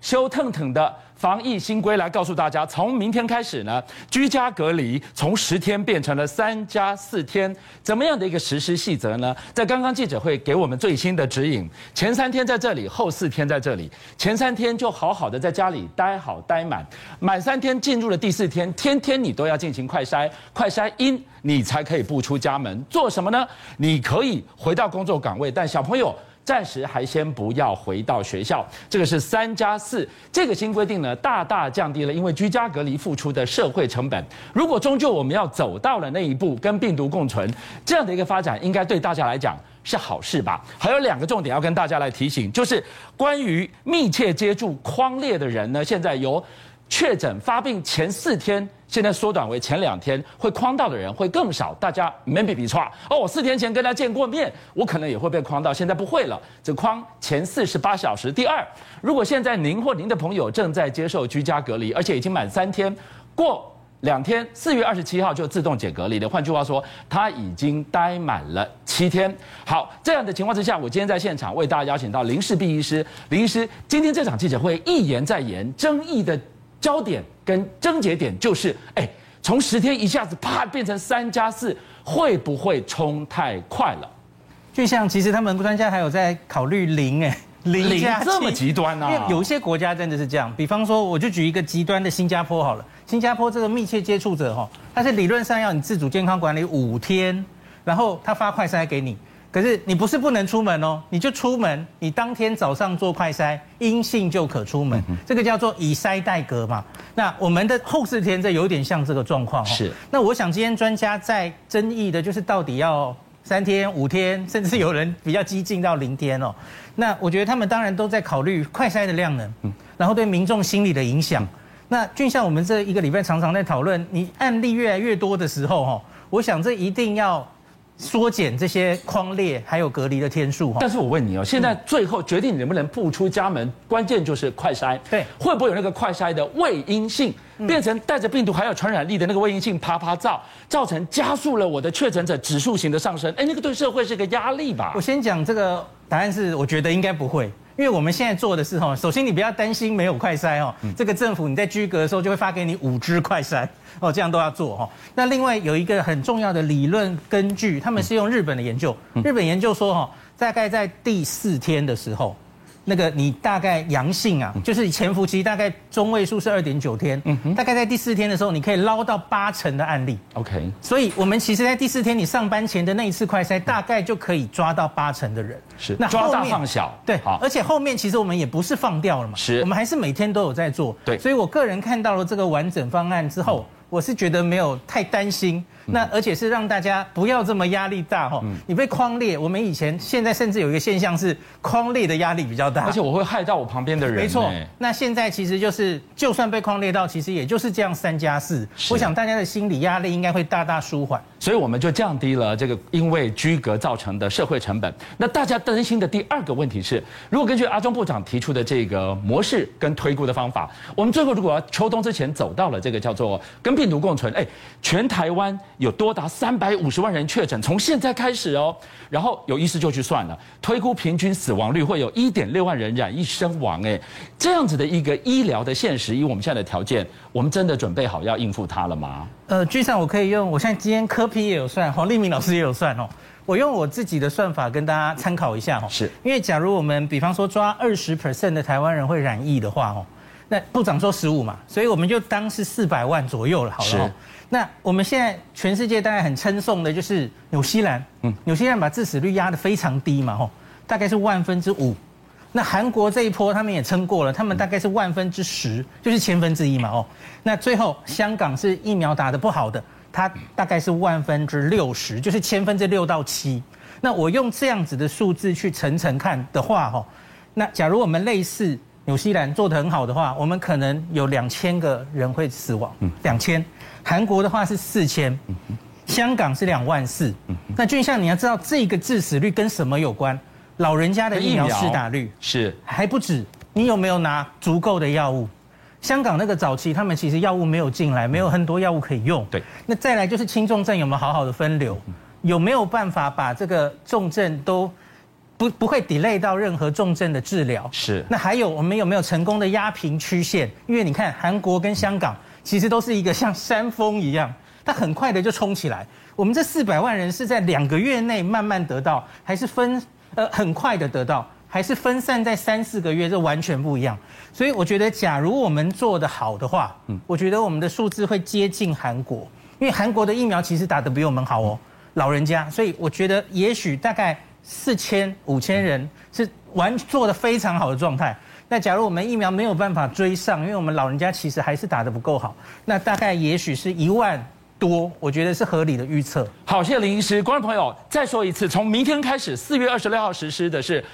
修腾腾的。防疫新规来告诉大家，从明天开始呢，居家隔离从十天变成了三加四天，怎么样的一个实施细则呢？在刚刚记者会给我们最新的指引，前三天在这里，后四天在这里。前三天就好好的在家里待好待满，满三天进入了第四天，天天你都要进行快筛，快筛阴你才可以不出家门。做什么呢？你可以回到工作岗位，但小朋友。暂时还先不要回到学校，这个是三加四这个新规定呢，大大降低了因为居家隔离付出的社会成本。如果终究我们要走到了那一步，跟病毒共存这样的一个发展，应该对大家来讲是好事吧？还有两个重点要跟大家来提醒，就是关于密切接触框列的人呢，现在由确诊发病前四天。现在缩短为前两天，会框到的人会更少，大家 maybe be 错哦。我四天前跟他见过面，我可能也会被框到，现在不会了。这框前四十八小时。第二，如果现在您或您的朋友正在接受居家隔离，而且已经满三天，过两天，四月二十七号就自动解隔离了。换句话说，他已经待满了七天。好，这样的情况之下，我今天在现场为大家邀请到林氏璧医师，林医师今天这场记者会一言再言，争议的。焦点跟症结点就是，哎，从十天一下子啪变成三加四，会不会冲太快了？就像其实他们专家还有在考虑零，哎，零加这么极端啊？因为有些国家真的是这样，比方说，我就举一个极端的新加坡好了，新加坡这个密切接触者哈，它是理论上要你自主健康管理五天，然后他发快筛给你。可是你不是不能出门哦，你就出门，你当天早上做快筛，阴性就可出门，这个叫做以筛代隔嘛。那我们的后四天这有点像这个状况。是。那我想今天专家在争议的就是到底要三天、五天，甚至有人比较激进到零天哦。那我觉得他们当然都在考虑快筛的量能，然后对民众心理的影响。那就像我们这一个礼拜常常在讨论，你案例越来越多的时候哈，我想这一定要。缩减这些框列还有隔离的天数，但是我问你哦，现在最后决定能不能不出家门，关键就是快筛，对，会不会有那个快筛的未阴性，变成带着病毒还有传染力的那个未阴性啪啪照，造成加速了我的确诊者指数型的上升？哎，那个对社会是个压力吧？我先讲这个答案是，我觉得应该不会。因为我们现在做的是哈，首先你不要担心没有快筛哦，这个政府你在居隔的时候就会发给你五支快筛哦，这样都要做哈。那另外有一个很重要的理论根据，他们是用日本的研究，日本研究说哈，大概在第四天的时候。那个你大概阳性啊，就是潜伏期大概中位数是二点九天，嗯哼，大概在第四天的时候，你可以捞到八成的案例，OK。所以我们其实，在第四天你上班前的那一次快筛，大概就可以抓到八成的人，是。那抓大放小，对，好。而且后面其实我们也不是放掉了嘛，是，我们还是每天都有在做，对。所以我个人看到了这个完整方案之后，我是觉得没有太担心。那而且是让大家不要这么压力大哈，你被框列，我们以前现在甚至有一个现象是框列的压力比较大，而且我会害到我旁边的人。没错，那现在其实就是就算被框列到，其实也就是这样三加四，我想大家的心理压力应该会大大舒缓，所以我们就降低了这个因为居隔造成的社会成本。那大家担心的第二个问题是，如果根据阿中部长提出的这个模式跟推估的方法，我们最后如果要秋冬之前走到了这个叫做跟病毒共存，哎，全台湾有多达三百五十万人确诊，从现在开始哦，然后有医师就去算了，推估平均死亡率会有一点六万人染疫身亡，哎，这样子的一个医疗的现实，以我们现在的条件，我们真的准备好要应付它了吗？呃，居上我可以用，我现在今天柯 P 也有算，黄立明老师也有算哦，我用我自己的算法跟大家参考一下哦，是。因为假如我们比方说抓二十 percent 的台湾人会染疫的话哦，那部长说十五嘛，所以我们就当是四百万左右了，好了。那我们现在全世界大概很称颂的就是纽西兰，嗯，纽西兰把致死率压得非常低嘛，吼，大概是万分之五。那韩国这一波他们也撑过了，他们大概是万分之十，就是千分之一嘛，哦。那最后香港是疫苗打得不好的，它大概是万分之六十，就是千分之六到七。那我用这样子的数字去乘乘看的话，吼，那假如我们类似纽西兰做得很好的话，我们可能有两千个人会死亡，嗯，两千。韩国的话是四千，香港是两万四。那俊相，你要知道这个致死率跟什么有关？老人家的疫苗施打率是还不止。你有没有拿足够的药物？香港那个早期他们其实药物没有进来，没有很多药物可以用。对。那再来就是轻重症有没有好好的分流？有没有办法把这个重症都不不会 delay 到任何重症的治疗。是。那还有我们有没有成功的压平曲线？因为你看韩国跟香港其实都是一个像山峰一样，它很快的就冲起来。我们这四百万人是在两个月内慢慢得到，还是分呃很快的得到，还是分散在三四个月？这完全不一样。所以我觉得，假如我们做得好的话，嗯，我觉得我们的数字会接近韩国，因为韩国的疫苗其实打得比我们好哦，老人家。所以我觉得，也许大概四千五千人是完做的非常好的状态。那假如我们疫苗没有办法追上，因为我们老人家其实还是打得不够好，那大概也许是一万。多，我觉得是合理的预测。好，谢谢林医师，观众朋友，再说一次，从明天开始，四月二十六号实施的是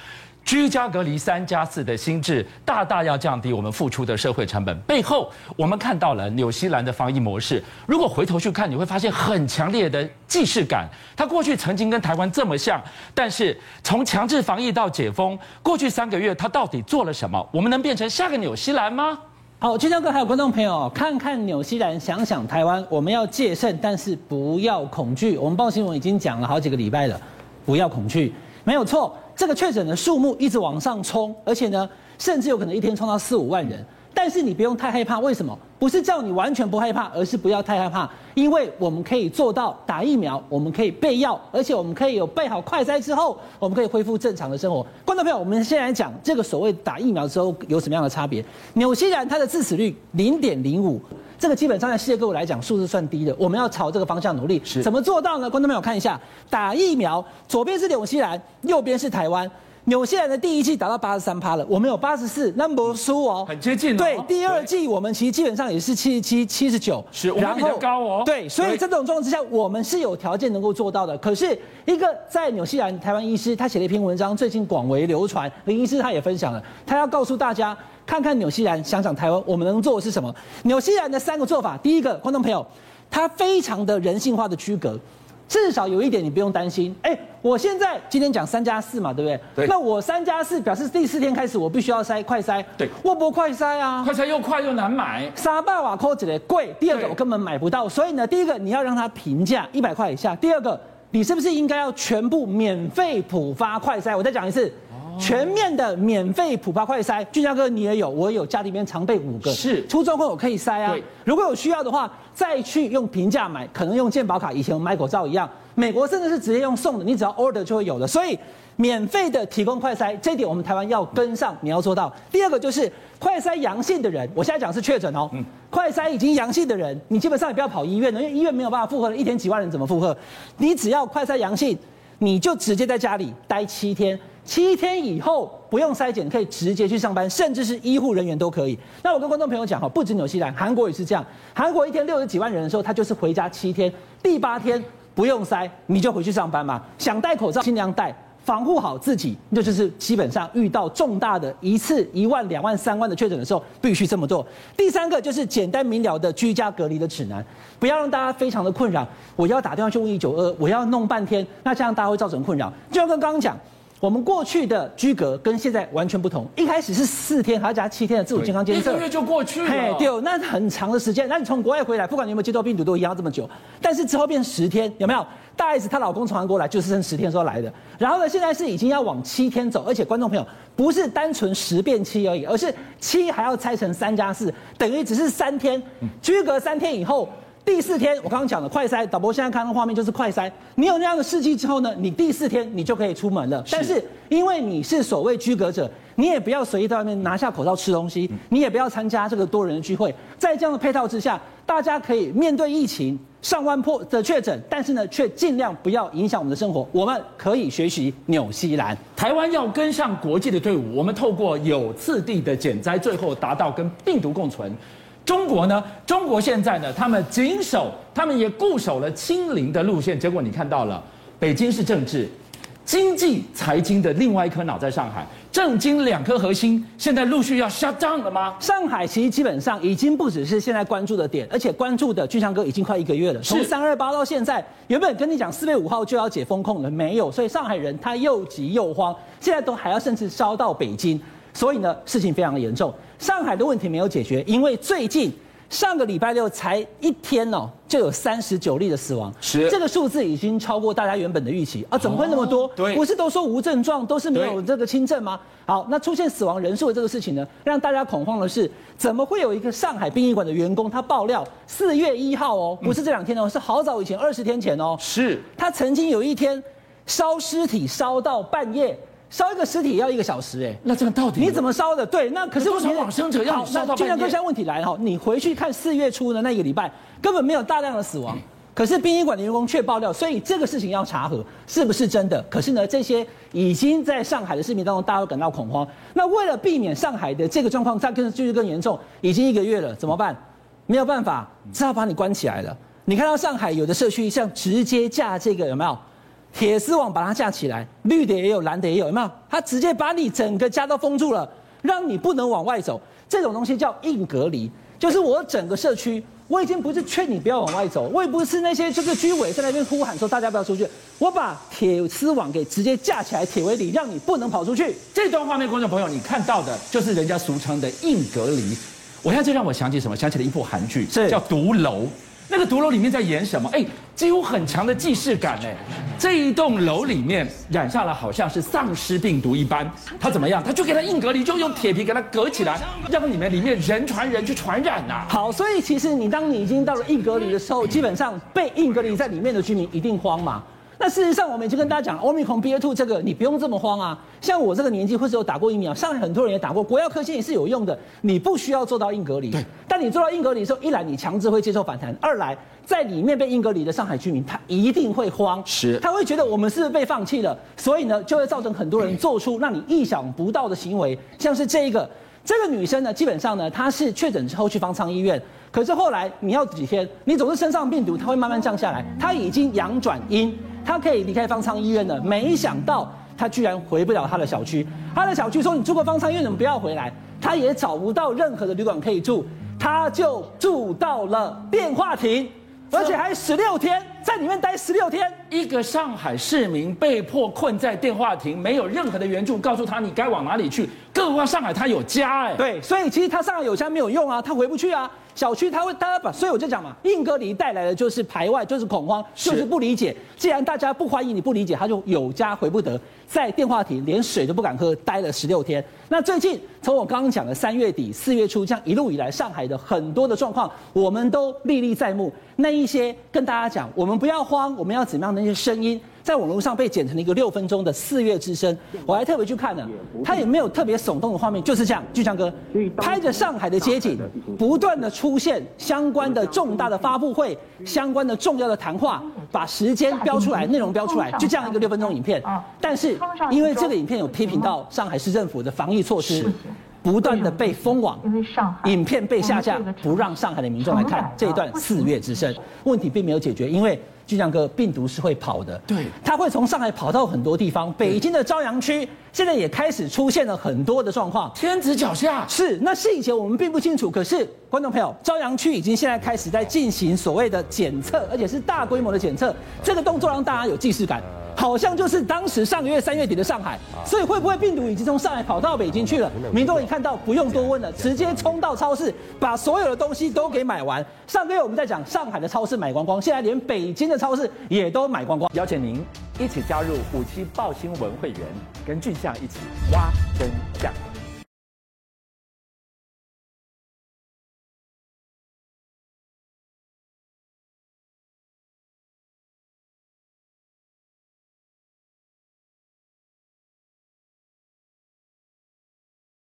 居家隔离三加四的心智，大大要降低我们付出的社会成本。背后，我们看到了纽西兰的防疫模式。如果回头去看，你会发现很强烈的既视感。它过去曾经跟台湾这么像，但是从强制防疫到解封，过去三个月它到底做了什么？我们能变成下个纽西兰吗？好，居家哥还有观众朋友，看看纽西兰，想想台湾，我们要戒慎，但是不要恐惧。我们报新闻已经讲了好几个礼拜了，不要恐惧，没有错。这个确诊的数目一直往上冲，而且呢，甚至有可能一天冲到四五万人。但是你不用太害怕，为什么？不是叫你完全不害怕，而是不要太害怕，因为我们可以做到打疫苗，我们可以备药，而且我们可以有备好快筛之后，我们可以恢复正常的生活。观众朋友，我们先来讲这个所谓打疫苗之后有什么样的差别？纽西兰它的致死率零点零五，这个基本上在世界各国来讲数字算低的，我们要朝这个方向努力。是怎么做到呢？观众朋友看一下，打疫苗，左边是纽西兰，右边是台湾。纽西兰的第一季达到八十三趴了，我们有八十四，那不输哦，很接近。对，第二季我们其实基本上也是七十七、七十九，是，然后高哦。对，所以这种状况之下，我们是有条件能够做到的。可是，一个在纽西兰台湾医师，他写了一篇文章，最近广为流传。林医师他也分享了，他要告诉大家，看看纽西兰，想想台湾，我们能做的是什么？纽西兰的三个做法，第一个，观众朋友，他非常的人性化的区隔。至少有一点你不用担心，哎，我现在今天讲三加四嘛，对不对？对。那我三加四表示第四天开始我必须要塞快塞，对。我不快塞啊，快塞又快又难买，沙巴瓦扣子的贵。第二个我根本买不到，所以呢，第一个你要让它平价一百块以下。第二个，你是不是应该要全部免费普发快塞？我再讲一次。全面的免费普发快筛，俊佳哥你也有，我有，家里面常备五个，是出状况我可以筛啊。如果有需要的话，再去用平价买，可能用健保卡，以前我们买口罩一样。美国甚至是直接用送的，你只要 order 就会有的。所以免费的提供快筛，这一点我们台湾要跟上，你要做到。第二个就是快筛阳性的人，我现在讲是确诊哦，嗯、快筛已经阳性的人，你基本上也不要跑医院了，因为医院没有办法负荷了，一天几万人怎么负荷？你只要快筛阳性，你就直接在家里待七天。七天以后不用筛检，可以直接去上班，甚至是医护人员都可以。那我跟观众朋友讲哈，不止纽西兰，韩国也是这样。韩国一天六十几万人的时候，他就是回家七天，第八天不用筛，你就回去上班嘛。想戴口罩尽量戴，防护好自己，那就是基本上遇到重大的一次一万、两万、三万的确诊的时候，必须这么做。第三个就是简单明了的居家隔离的指南，不要让大家非常的困扰。我要打电话去问一九二，我要弄半天，那这样大家会造成困扰。就像跟刚刚讲。我们过去的居隔跟现在完全不同，一开始是四天，还要加七天的自主健康监测，一个月就过去了。嘿，对，那很长的时间。那你从国外回来，不管你有没有接到病毒，都一样这么久。但是之后变十天，有没有？大 S 她老公从韩国来，就是剩十天时候来的。然后呢，现在是已经要往七天走，而且观众朋友不是单纯十变七而已，而是七还要拆成三加四，等于只是三天，居隔三天以后。第四天，我刚刚讲了快筛，导播现在看到画面就是快筛。你有那样的试剂之后呢，你第四天你就可以出门了。是但是因为你是所谓居隔者，你也不要随意在外面拿下口罩吃东西，你也不要参加这个多人的聚会。在这样的配套之下，大家可以面对疫情上万破的确诊，但是呢，却尽量不要影响我们的生活。我们可以学习纽西兰，台湾要跟上国际的队伍，我们透过有次第的减灾，最后达到跟病毒共存。中国呢？中国现在呢？他们谨守，他们也固守了清零的路线。结果你看到了，北京是政治、经济、财经的另外一颗脑在上海，政经两颗核心现在陆续要 shut down 了吗？上海其实基本上已经不只是现在关注的点，而且关注的俊相哥已经快一个月了。从三二八到现在，原本跟你讲四月五号就要解封控了，没有，所以上海人他又急又慌，现在都还要甚至烧到北京。所以呢，事情非常的严重。上海的问题没有解决，因为最近上个礼拜六才一天哦，就有三十九例的死亡，是这个数字已经超过大家原本的预期啊！怎么会那么多？对，不是都说无症状，都是没有这个轻症吗？好，那出现死亡人数的这个事情呢，让大家恐慌的是，怎么会有一个上海殡仪馆的员工他爆料，四月一号哦，不是这两天哦，是好早以前，二十天前哦，是他曾经有一天烧尸体烧到半夜。烧一个尸体要一个小时，哎，那这个到底你怎么烧的？对，那可是为什么往生者要烧到半现在问题来了哈，你回去看四月初的那个礼拜，根本没有大量的死亡，可是殡仪馆的员工却爆料，所以这个事情要查核是不是真的。可是呢，这些已经在上海的市民当中，大家都感到恐慌。那为了避免上海的这个状况再更继续更严重，已经一个月了，怎么办？没有办法，只好把你关起来了。你看到上海有的社区像直接架这个有没有？铁丝网把它架起来，绿的也有，蓝的也有，有没有？它直接把你整个家都封住了，让你不能往外走。这种东西叫硬隔离，就是我整个社区，我已经不是劝你不要往外走，我也不是那些这个居委在那边呼喊说大家不要出去，我把铁丝网给直接架起来，铁围篱，让你不能跑出去。这段画面，观众朋友，你看到的就是人家俗称的硬隔离。我现在就让我想起什么？想起了一部韩剧，叫《毒楼》。那个毒楼里面在演什么？哎，几乎很强的既视感哎。这一栋楼里面染上了好像是丧尸病毒一般，他怎么样？他就给他硬隔离，就用铁皮给他隔起来，让你们里面人传人去传染呐、啊。好，所以其实你当你已经到了硬隔离的时候，基本上被硬隔离在里面的居民一定慌嘛。那事实上，我们已经跟大家讲，Omicron BA.2 这个你不用这么慌啊。像我这个年纪，或者有打过疫苗，上海很多人也打过，国药科兴也是有用的。你不需要做到硬隔离，对。但你做到硬隔离的时候，一来你强制会接受反弹，二来在里面被硬隔离的上海居民他一定会慌，是。他会觉得我们是不是被放弃了，所以呢就会造成很多人做出让你意想不到的行为，像是这一个这个女生呢，基本上呢她是确诊之后去方舱医院，可是后来你要几天，你总是身上病毒，它会慢慢降下来，她已经阳转阴。他可以离开方舱医院的，没想到他居然回不了他的小区。他的小区说：“你住过方舱医院，怎么不要回来？”他也找不到任何的旅馆可以住，他就住到了电话亭，而且还十六天，在里面待十六天。一个上海市民被迫困在电话亭，没有任何的援助，告诉他你该往哪里去。更何况上海他有家哎，对，所以其实他上海有家没有用啊，他回不去啊。小区他会，大家把，所以我就讲嘛，硬隔离带来的就是排外，就是恐慌，就是不理解。既然大家不欢迎你，不理解，他就有家回不得，在电话亭连水都不敢喝，待了十六天。那最近从我刚刚讲的三月底四月初，这样一路以来，上海的很多的状况，我们都历历在目。那一些跟大家讲，我们不要慌，我们要怎么样能些声音。在网络上被剪成了一个六分钟的四月之声，我还特别去看了，他也没有特别耸动的画面，就是这样，巨强哥拍着上海的街景，不断的出现相关的重大的发布会，相关的重要的谈话，把时间标出来，内容标出来，就这样一个六分钟影片。但是因为这个影片有批评到上海市政府的防疫措施，不断的被封网，影片被下架，不让上海的民众来看这一段四月之声。问题并没有解决，因为。就像个病毒是会跑的，对，它会从上海跑到很多地方。北京的朝阳区现在也开始出现了很多的状况，天子脚下是。那是以前我们并不清楚，可是观众朋友，朝阳区已经现在开始在进行所谓的检测，而且是大规模的检测，这个动作让大家有既视感。好像就是当时上个月三月底的上海，所以会不会病毒已经从上海跑到北京去了？民众一看到不用多问了，直接冲到超市，把所有的东西都给买完。上个月我们在讲上海的超市买光光，现在连北京的超市也都买光光。邀请您一起加入五七报新闻会员，跟俊象一起挖真相。